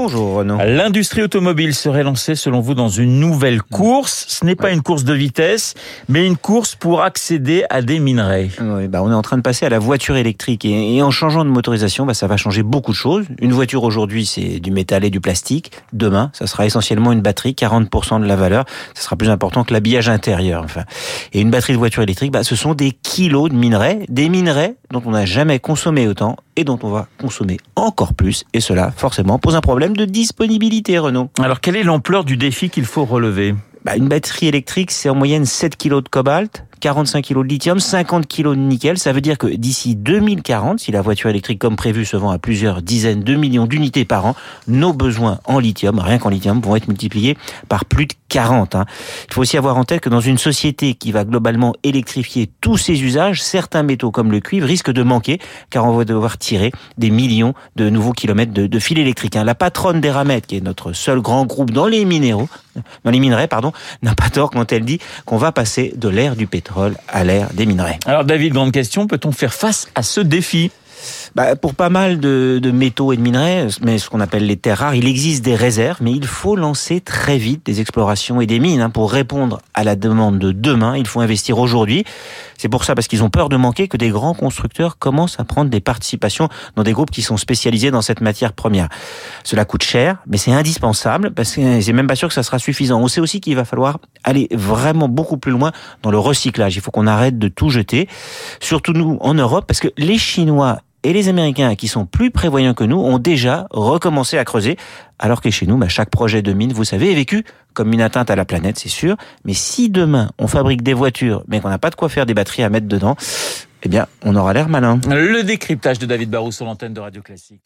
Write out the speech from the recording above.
Bonjour Renaud. L'industrie automobile serait lancée selon vous dans une nouvelle course. Ce n'est pas une course de vitesse, mais une course pour accéder à des minerais. Oui, bah on est en train de passer à la voiture électrique et, et en changeant de motorisation, bah ça va changer beaucoup de choses. Une voiture aujourd'hui, c'est du métal et du plastique. Demain, ça sera essentiellement une batterie, 40% de la valeur. Ça sera plus important que l'habillage intérieur. Enfin, et une batterie de voiture électrique, bah, ce sont des kilos de minerais, des minerais dont on n'a jamais consommé autant et dont on va consommer encore plus. Et cela, forcément, pose un problème de disponibilité, Renault. Alors quelle est l'ampleur du défi qu'il faut relever? Bah, Une batterie électrique, c'est en moyenne 7 kg de cobalt, 45 kg de lithium, 50 kg de nickel. Ça veut dire que d'ici 2040, si la voiture électrique comme prévu se vend à plusieurs dizaines de millions d'unités par an, nos besoins en lithium, rien qu'en lithium, vont être multipliés par plus de 40. Hein. Il faut aussi avoir en tête que dans une société qui va globalement électrifier tous ses usages, certains métaux comme le cuivre risquent de manquer car on va devoir tirer des millions de nouveaux kilomètres de, fil électrique. Hein. La patronne d'Eramet, qui est notre seul grand groupe dans les minéraux, dans les minerais, pardon, n'a pas tort quand elle dit qu'on va passer de l'ère du pétrole à l'ère des minerais. Alors David, grande question, peut-on faire face à ce défi? Bah, pour pas mal de, de, métaux et de minerais, mais ce qu'on appelle les terres rares, il existe des réserves, mais il faut lancer très vite des explorations et des mines. Hein. Pour répondre à la demande de demain, il faut investir aujourd'hui. C'est pour ça, parce qu'ils ont peur de manquer, que des grands constructeurs commencent à prendre des participations dans des groupes qui sont spécialisés dans cette matière première. Cela coûte cher, mais c'est indispensable, parce que c'est même pas sûr que ça sera suffisant. On sait aussi qu'il va falloir aller vraiment beaucoup plus loin dans le recyclage. Il faut qu'on arrête de tout jeter, surtout nous en Europe, parce que les Chinois et les Américains, qui sont plus prévoyants que nous, ont déjà recommencé à creuser, alors que chez nous, bah, chaque projet de mine, vous savez, est vécu comme une atteinte à la planète, c'est sûr. Mais si demain, on fabrique des voitures, mais qu'on n'a pas de quoi faire des batteries à mettre dedans, eh bien, on aura l'air malin. Le décryptage de David Barrou sur l'antenne de Radio Classique.